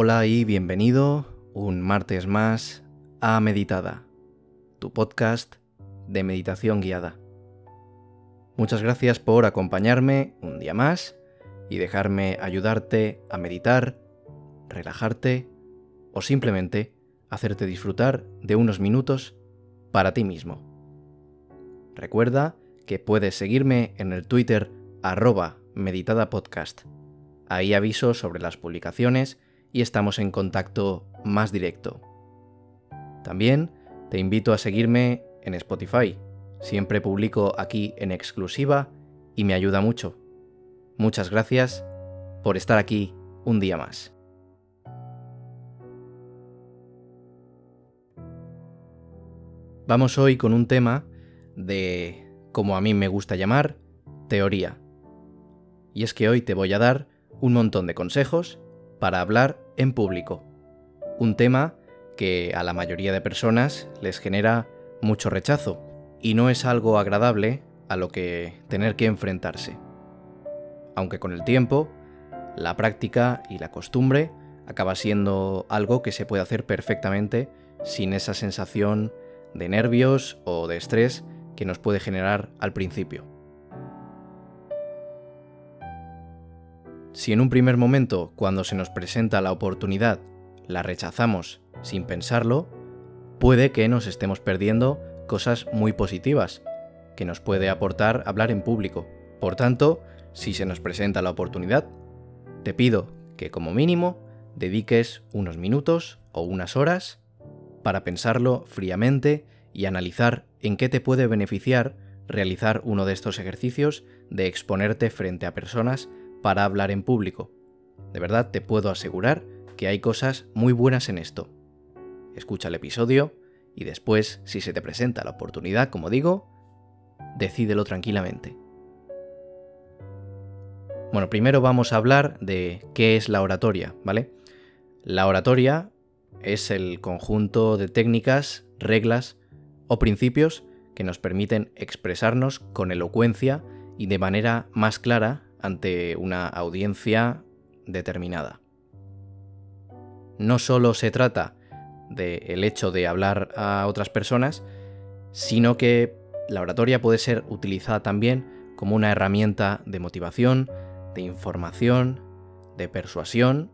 Hola y bienvenido un martes más a Meditada, tu podcast de meditación guiada. Muchas gracias por acompañarme un día más y dejarme ayudarte a meditar, relajarte o simplemente hacerte disfrutar de unos minutos para ti mismo. Recuerda que puedes seguirme en el Twitter arroba meditadapodcast. Ahí aviso sobre las publicaciones y estamos en contacto más directo. También te invito a seguirme en Spotify. Siempre publico aquí en exclusiva y me ayuda mucho. Muchas gracias por estar aquí un día más. Vamos hoy con un tema de, como a mí me gusta llamar, teoría. Y es que hoy te voy a dar un montón de consejos para hablar en público. Un tema que a la mayoría de personas les genera mucho rechazo y no es algo agradable a lo que tener que enfrentarse. Aunque con el tiempo, la práctica y la costumbre acaba siendo algo que se puede hacer perfectamente sin esa sensación de nervios o de estrés que nos puede generar al principio. Si en un primer momento, cuando se nos presenta la oportunidad, la rechazamos sin pensarlo, puede que nos estemos perdiendo cosas muy positivas que nos puede aportar hablar en público. Por tanto, si se nos presenta la oportunidad, te pido que como mínimo dediques unos minutos o unas horas para pensarlo fríamente y analizar en qué te puede beneficiar realizar uno de estos ejercicios de exponerte frente a personas para hablar en público. De verdad te puedo asegurar que hay cosas muy buenas en esto. Escucha el episodio y después, si se te presenta la oportunidad, como digo, decídelo tranquilamente. Bueno, primero vamos a hablar de qué es la oratoria, ¿vale? La oratoria es el conjunto de técnicas, reglas o principios que nos permiten expresarnos con elocuencia y de manera más clara ante una audiencia determinada. No solo se trata del hecho de hablar a otras personas, sino que la oratoria puede ser utilizada también como una herramienta de motivación, de información, de persuasión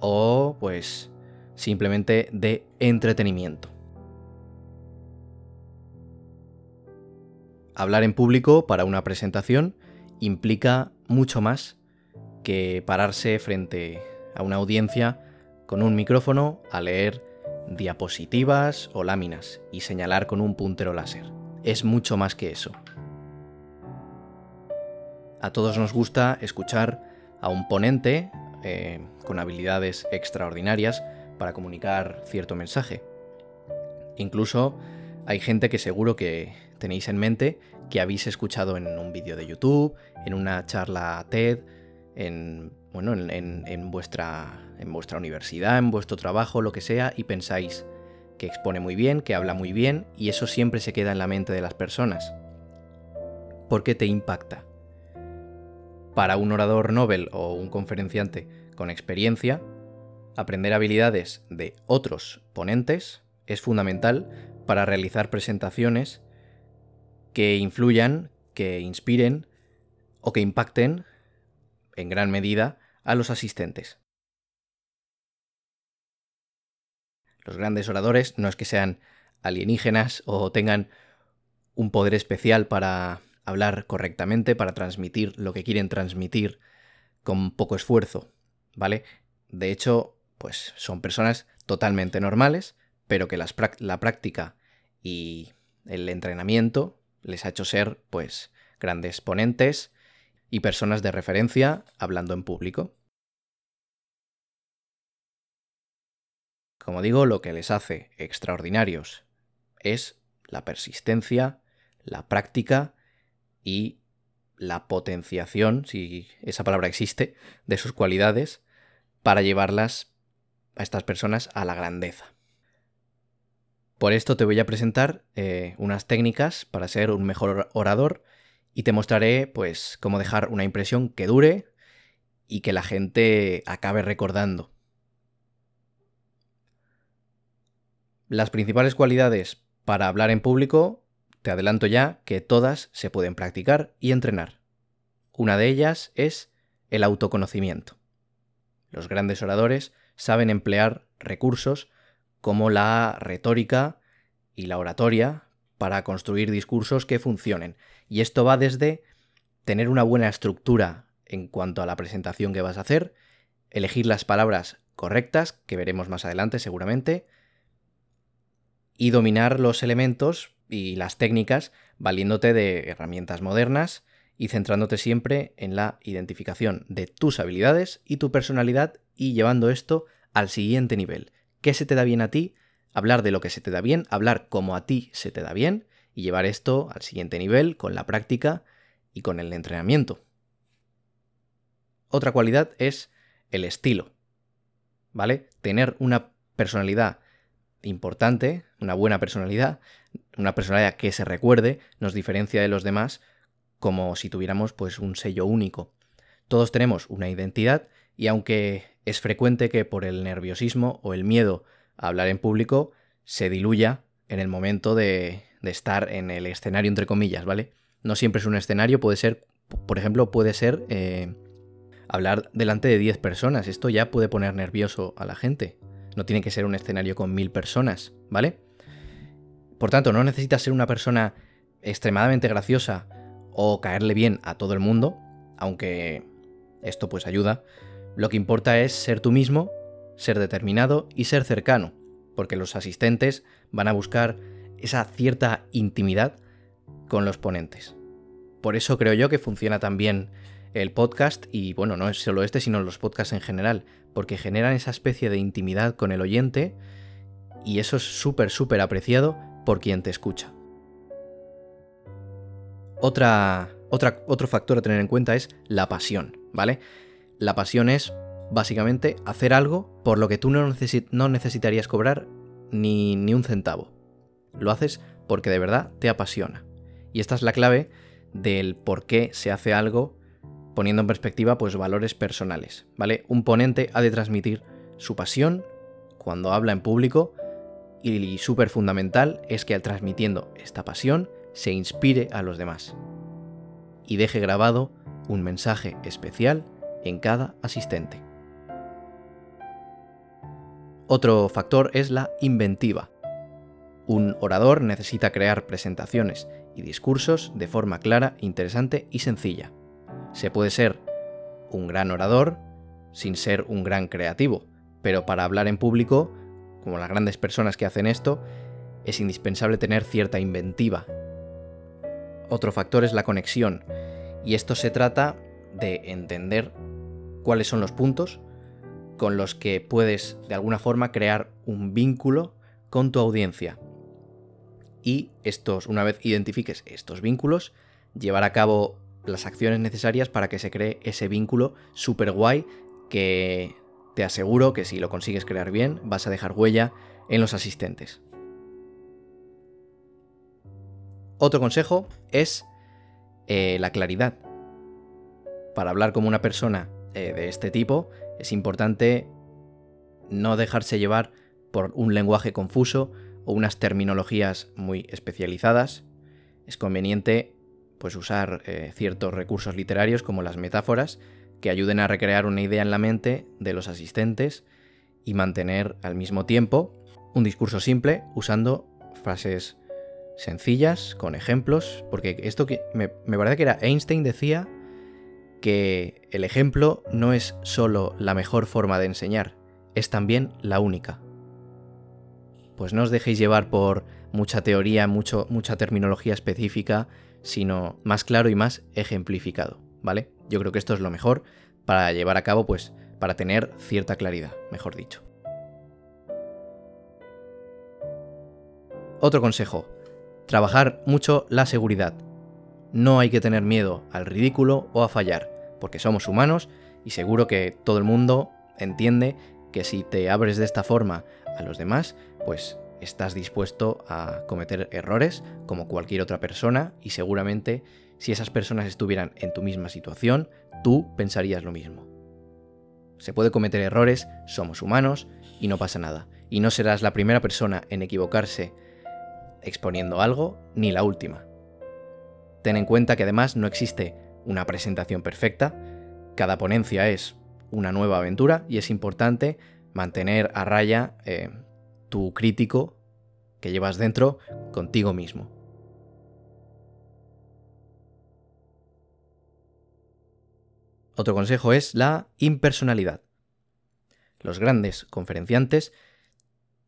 o pues simplemente de entretenimiento. Hablar en público para una presentación implica mucho más que pararse frente a una audiencia con un micrófono a leer diapositivas o láminas y señalar con un puntero láser. Es mucho más que eso. A todos nos gusta escuchar a un ponente eh, con habilidades extraordinarias para comunicar cierto mensaje. Incluso hay gente que seguro que tenéis en mente que habéis escuchado en un vídeo de YouTube, en una charla TED, en, bueno, en, vuestra, en vuestra universidad, en vuestro trabajo, lo que sea, y pensáis que expone muy bien, que habla muy bien, y eso siempre se queda en la mente de las personas. Porque te impacta. Para un orador Nobel o un conferenciante con experiencia, aprender habilidades de otros ponentes es fundamental para realizar presentaciones que influyan, que inspiren o que impacten en gran medida a los asistentes. Los grandes oradores no es que sean alienígenas o tengan un poder especial para hablar correctamente, para transmitir lo que quieren transmitir con poco esfuerzo, ¿vale? De hecho, pues son personas totalmente normales, pero que la práctica y el entrenamiento les ha hecho ser, pues, grandes ponentes y personas de referencia hablando en público. Como digo, lo que les hace extraordinarios es la persistencia, la práctica y la potenciación, si esa palabra existe, de sus cualidades para llevarlas a estas personas a la grandeza. Por esto te voy a presentar eh, unas técnicas para ser un mejor orador y te mostraré pues cómo dejar una impresión que dure y que la gente acabe recordando. Las principales cualidades para hablar en público, te adelanto ya que todas se pueden practicar y entrenar. Una de ellas es el autoconocimiento. Los grandes oradores saben emplear recursos como la retórica y la oratoria para construir discursos que funcionen. Y esto va desde tener una buena estructura en cuanto a la presentación que vas a hacer, elegir las palabras correctas, que veremos más adelante seguramente, y dominar los elementos y las técnicas valiéndote de herramientas modernas y centrándote siempre en la identificación de tus habilidades y tu personalidad y llevando esto al siguiente nivel. ¿Qué se te da bien a ti? Hablar de lo que se te da bien, hablar como a ti se te da bien y llevar esto al siguiente nivel con la práctica y con el entrenamiento. Otra cualidad es el estilo. ¿Vale? Tener una personalidad importante, una buena personalidad, una personalidad que se recuerde, nos diferencia de los demás como si tuviéramos pues un sello único. Todos tenemos una identidad y aunque es frecuente que por el nerviosismo o el miedo a hablar en público se diluya en el momento de, estar en el escenario entre comillas, ¿vale? No siempre es un escenario, puede ser, por ejemplo, puede ser eh, hablar delante de 10 personas. Esto ya puede poner nervioso a la gente. No tiene que ser un escenario con mil personas, ¿vale? Por tanto, no necesitas ser una persona extremadamente graciosa o caerle bien a todo el mundo, aunque esto pues ayuda. Lo que importa es ser tú mismo, ser determinado y ser cercano, porque los asistentes van a buscar esa cierta intimidad con los ponentes. Por eso creo yo que funciona también el podcast y bueno, no es solo este, sino los podcasts en general, porque generan esa especie de intimidad con el oyente y eso es súper, súper apreciado por quien te escucha. Otra, otro factor a tener en cuenta es la pasión, ¿vale? La pasión es básicamente hacer algo por lo que tú no, no necesitarías cobrar ni, ni un centavo. Lo haces porque de verdad te apasiona. Y esta es la clave del por qué se hace algo poniendo en perspectiva pues valores personales, ¿vale? Un ponente ha de transmitir su pasión cuando habla en público y súper fundamental es que al transmitiendo esta pasión se inspire a los demás y deje grabado un mensaje especial en cada asistente. Otro factor es la inventiva. Un orador necesita crear presentaciones y discursos de forma clara, interesante y sencilla. Se puede ser un gran orador sin ser un gran creativo, pero para hablar en público, como las grandes personas que hacen esto, es indispensable tener cierta inventiva. Otro factor es la conexión, y esto se trata de entender cuáles son los puntos con los que puedes de alguna forma crear un vínculo con tu audiencia. Y estos, una vez identifiques estos vínculos, llevar a cabo las acciones necesarias para que se cree ese vínculo súper guay que te aseguro que si lo consigues crear bien vas a dejar huella en los asistentes. Otro consejo es eh, la claridad. Para hablar como una persona eh, de este tipo es importante no dejarse llevar por un lenguaje confuso o unas terminologías muy especializadas. Es conveniente pues usar eh, ciertos recursos literarios como las metáforas que ayuden a recrear una idea en la mente de los asistentes y mantener al mismo tiempo un discurso simple usando frases sencillas, con ejemplos, porque esto que me, me parece que era Einstein decía que el ejemplo no es solo la mejor forma de enseñar, es también la única. Pues no os dejéis llevar por mucha teoría, mucho, mucha terminología específica sino más claro y más ejemplificado, ¿vale? Yo creo que esto es lo mejor para llevar a cabo, pues, para tener cierta claridad, mejor dicho. Otro consejo, trabajar mucho la seguridad. No hay que tener miedo al ridículo o a fallar, porque somos humanos y seguro que todo el mundo entiende que si te abres de esta forma a los demás, pues estás dispuesto a cometer errores como cualquier otra persona y seguramente si esas personas estuvieran en tu misma situación, tú pensarías lo mismo. Se puede cometer errores, somos humanos y no pasa nada. Y no serás la primera persona en equivocarse exponiendo algo, ni la última. Ten en cuenta que además no existe una presentación perfecta, cada ponencia es una nueva aventura y es importante mantener a raya eh, tu crítico que llevas dentro contigo mismo. Otro consejo es la impersonalidad. Los grandes conferenciantes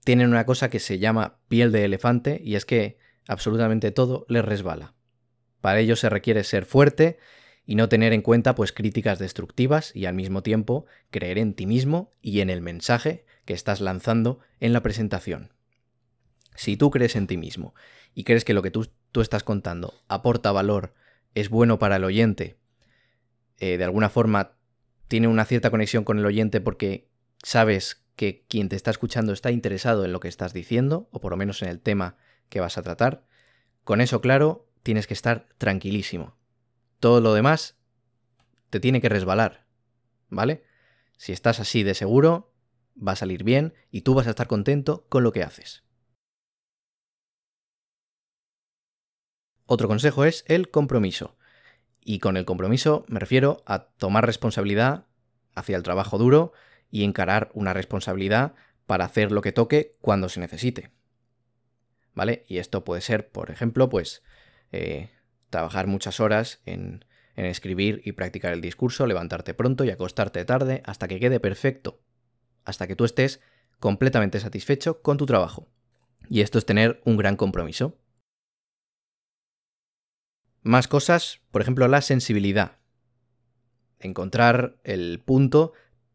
tienen una cosa que se llama piel de elefante y es que absolutamente todo les resbala. Para ello se requiere ser fuerte y no tener en cuenta pues críticas destructivas y al mismo tiempo creer en ti mismo y en el mensaje que estás lanzando en la presentación. Si tú crees en ti mismo y crees que lo que tú, tú estás contando aporta valor, es bueno para el oyente eh, de alguna forma tiene una cierta conexión con el oyente porque sabes que quien te está escuchando está interesado en lo que estás diciendo, o por lo menos en el tema que vas a tratar, con eso claro, tienes que estar tranquilísimo. Todo lo demás te tiene que resbalar, ¿vale? Si estás así de seguro, va a salir bien y tú vas a estar contento con lo que haces. Otro consejo es el compromiso. Y con el compromiso me refiero a tomar responsabilidad hacia el trabajo duro y encarar una responsabilidad para hacer lo que toque cuando se necesite. ¿Vale? Y esto puede ser, por ejemplo, pues eh, trabajar muchas horas en, en escribir y practicar el discurso, levantarte pronto y acostarte tarde hasta que quede perfecto, hasta que tú estés completamente satisfecho con tu trabajo. Y esto es tener un gran compromiso. Más cosas, por ejemplo, la sensibilidad. Encontrar el punto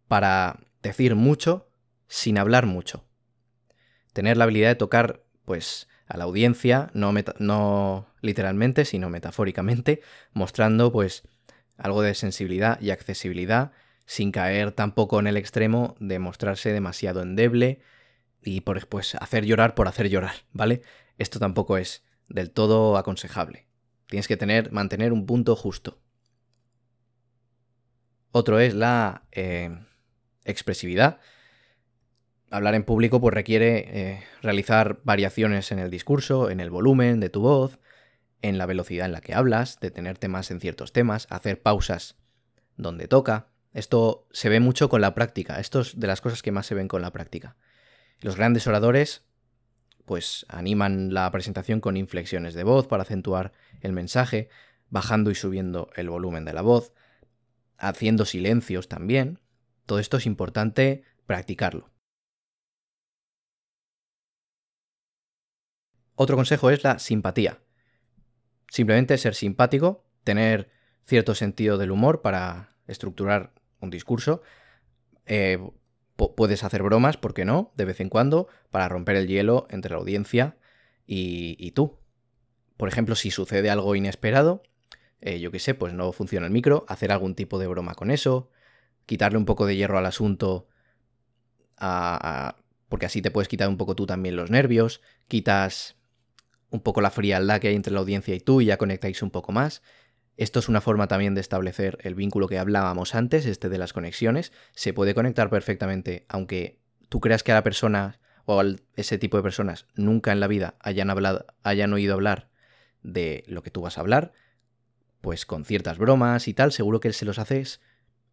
para decir mucho sin hablar mucho. Tener la habilidad de tocar, pues, a la audiencia, no, no literalmente, sino metafóricamente, mostrando, pues, algo de sensibilidad y accesibilidad, sin caer tampoco en el extremo de mostrarse demasiado endeble y por, pues, hacer llorar por hacer llorar, ¿vale? Esto tampoco es del todo aconsejable. Tienes que tener, mantener un punto justo. Otro es la eh, expresividad. Hablar en público pues, requiere eh, realizar variaciones en el discurso, en el volumen de tu voz, en la velocidad en la que hablas, detenerte más en ciertos temas, hacer pausas donde toca. Esto se ve mucho con la práctica, esto es de las cosas que más se ven con la práctica. Los grandes oradores pues animan la presentación con inflexiones de voz para acentuar el mensaje, bajando y subiendo el volumen de la voz, haciendo silencios también. Todo esto es importante practicarlo. Otro consejo es la simpatía. Simplemente ser simpático, tener cierto sentido del humor para estructurar un discurso, eh, puedes hacer bromas, ¿por qué no? De vez en cuando, para romper el hielo entre la audiencia y, tú. Por ejemplo, si sucede algo inesperado, eh, yo qué sé, pues no funciona el micro, hacer algún tipo de broma con eso, quitarle un poco de hierro al asunto, porque así te puedes quitar un poco tú también los nervios, quitas un poco la frialdad que hay entre la audiencia y tú y ya conectáis un poco más. Esto es una forma también de establecer el vínculo que hablábamos antes, este de las conexiones. Se puede conectar perfectamente, aunque tú creas que a la persona o a ese tipo de personas nunca en la vida hayan, hablado, hayan oído hablar de lo que tú vas a hablar, pues con ciertas bromas y tal, seguro que se los haces,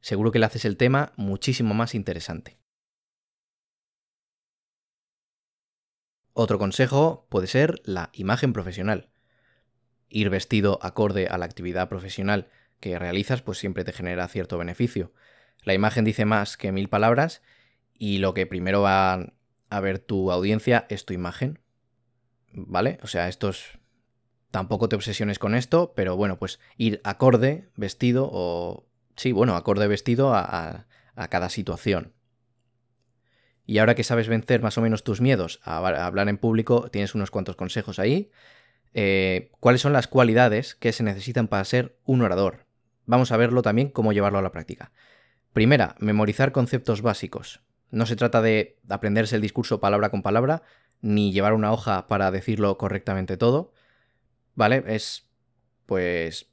seguro que le haces el tema muchísimo más interesante. Otro consejo puede ser la imagen profesional ir vestido acorde a la actividad profesional que realizas, pues siempre te genera cierto beneficio. La imagen dice más que mil palabras y lo que primero va a ver tu audiencia es tu imagen. ¿Vale? O sea, esto es... Tampoco te obsesiones con esto, pero bueno, pues ir acorde vestido o... Sí, bueno, acorde vestido a, a cada situación. Y ahora que sabes vencer más o menos tus miedos a hablar en público, tienes unos cuantos consejos ahí. Eh, cuáles son las cualidades que se necesitan para ser un orador. Vamos a verlo también cómo llevarlo a la práctica. Primera, memorizar conceptos básicos. No se trata de aprenderse el discurso palabra con palabra, ni llevar una hoja para decirlo correctamente todo. ¿Vale? Es, pues,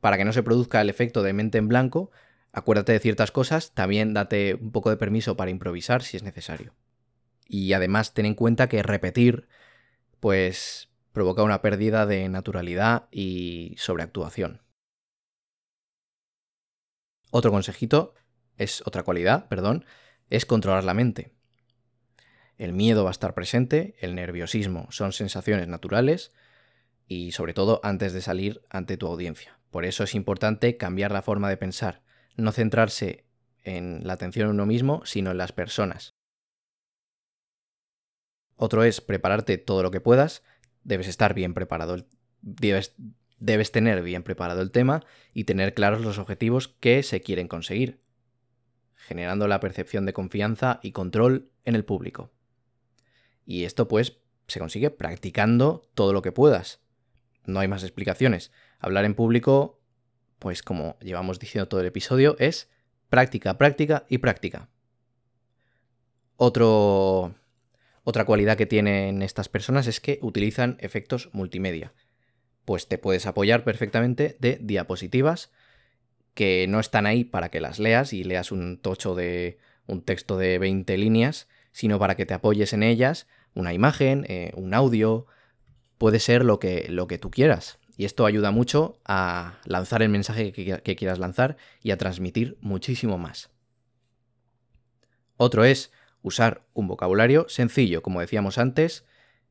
para que no se produzca el efecto de mente en blanco, acuérdate de ciertas cosas, también date un poco de permiso para improvisar si es necesario. Y además ten en cuenta que repetir, pues provoca una pérdida de naturalidad y sobreactuación. Otro consejito, es otra cualidad, perdón, es controlar la mente. El miedo va a estar presente, el nerviosismo son sensaciones naturales y sobre todo antes de salir ante tu audiencia. Por eso es importante cambiar la forma de pensar, no centrarse en la atención en uno mismo, sino en las personas. Otro es prepararte todo lo que puedas, debes estar bien preparado, debes, debes tener bien preparado el tema y tener claros los objetivos que se quieren conseguir, generando la percepción de confianza y control en el público. Y esto pues se consigue practicando todo lo que puedas. No hay más explicaciones. Hablar en público, pues como llevamos diciendo todo el episodio, es práctica, práctica y práctica. Otra cualidad que tienen estas personas es que utilizan efectos multimedia. Pues te puedes apoyar perfectamente de diapositivas que no están ahí para que las leas y leas un tocho de un texto de 20 líneas, sino para que te apoyes en ellas, una imagen, eh, un audio, puede ser lo que, lo que tú quieras. Y esto ayuda mucho a lanzar el mensaje que, quieras lanzar y a transmitir muchísimo más. Otro es usar un vocabulario sencillo, como decíamos antes.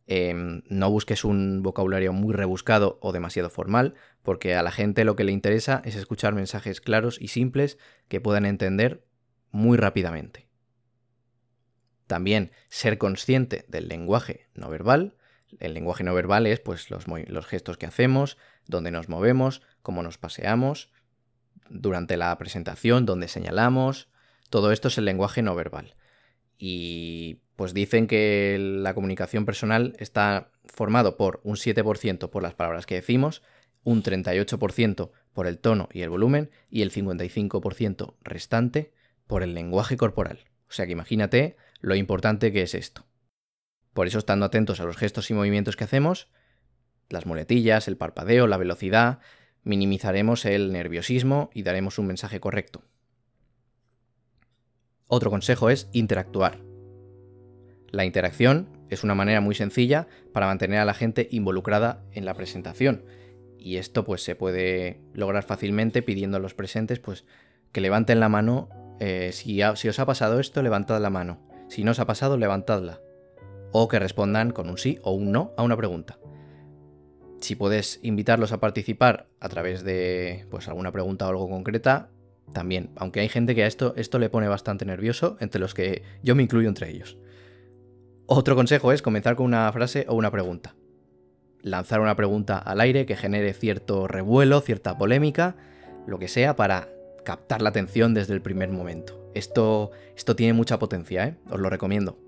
Em, no busques un vocabulario muy rebuscado o demasiado formal, porque a la gente lo que le interesa es escuchar mensajes claros y simples que puedan entender muy rápidamente. También ser consciente del lenguaje no verbal, el lenguaje no verbal es pues, los, los gestos que hacemos, dónde nos movemos, cómo nos paseamos, durante la presentación, dónde señalamos. Todo esto es el lenguaje no verbal. Y pues dicen que la comunicación personal está formado por un 7% por las palabras que decimos, un 38% por el tono y el volumen y el 55% restante por el lenguaje corporal. O sea que imagínate lo importante que es esto. Por eso, estando atentos a los gestos y movimientos que hacemos, las muletillas, el parpadeo, la velocidad, minimizaremos el nerviosismo y daremos un mensaje correcto. Otro consejo es interactuar. La interacción es una manera muy sencilla para mantener a la gente involucrada en la presentación. Y esto pues se puede lograr fácilmente pidiendo a los presentes pues que levanten la mano. Eh, si, si os ha pasado esto, levantad la mano. Si no os ha pasado, levantadla o que respondan con un sí o un no a una pregunta. Si puedes invitarlos a participar a través de pues, alguna pregunta o algo concreta, también, aunque hay gente que a esto, esto le pone bastante nervioso, entre los que yo me incluyo entre ellos. Otro consejo es comenzar con una frase o una pregunta. Lanzar una pregunta al aire que genere cierto revuelo, cierta polémica, lo que sea, para captar la atención desde el primer momento. Esto, esto tiene mucha potencia, ¿eh? os lo recomiendo.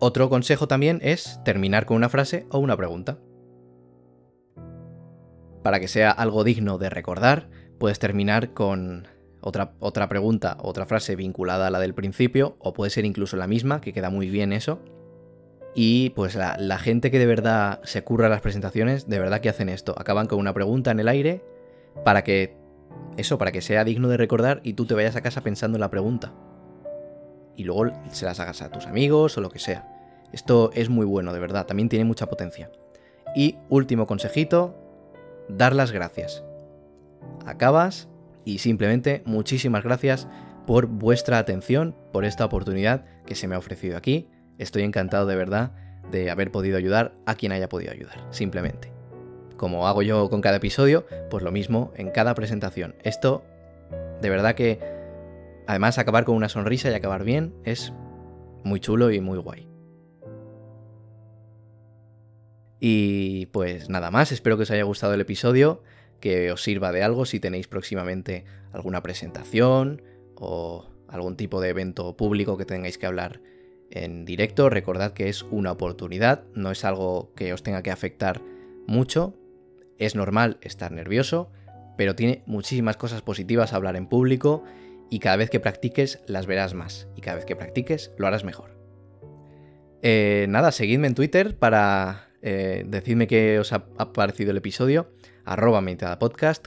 Otro consejo también es terminar con una frase o una pregunta. Para que sea algo digno de recordar, puedes terminar con otra, otra pregunta, otra frase vinculada a la del principio, o puede ser incluso la misma, que queda muy bien eso. Y pues la, la gente que de verdad se curra las presentaciones, de verdad que hacen esto. Acaban con una pregunta en el aire para que eso, para que sea digno de recordar y tú te vayas a casa pensando en la pregunta y luego se las hagas a tus amigos o lo que sea. Esto es muy bueno, de verdad, también tiene mucha potencia. Y último consejito, dar las gracias. Acabas y simplemente muchísimas gracias por vuestra atención, por esta oportunidad que se me ha ofrecido aquí. Estoy encantado de verdad de haber podido ayudar a quien haya podido ayudar, simplemente. Como hago yo con cada episodio, pues lo mismo en cada presentación. Esto, de verdad que Además, acabar con una sonrisa y acabar bien es muy chulo y muy guay. Y pues nada más, espero que os haya gustado el episodio, que os sirva de algo si tenéis próximamente alguna presentación o algún tipo de evento público que tengáis que hablar en directo. Recordad que es una oportunidad, no es algo que os tenga que afectar mucho. Es normal estar nervioso, pero tiene muchísimas cosas positivas hablar en público y cada vez que practiques las verás más y cada vez que practiques lo harás mejor. Eh, nada, seguidme en Twitter para eh, qué os ha, parecido el episodio, arroba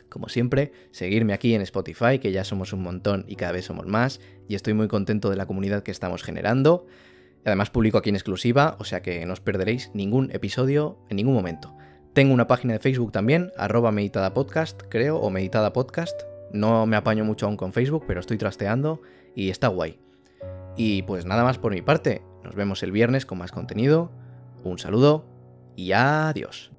como siempre, seguirme aquí en Spotify, que ya somos un montón y cada vez somos más, y estoy muy contento de la comunidad que estamos generando. Además publico aquí en exclusiva, o sea que no os perderéis ningún episodio en ningún momento. Tengo una página de Facebook también, arroba creo, o meditada podcast. No me apaño mucho aún con Facebook, pero estoy trasteando y está guay. Y pues nada más por mi parte, nos vemos el viernes con más contenido. Un saludo y adiós.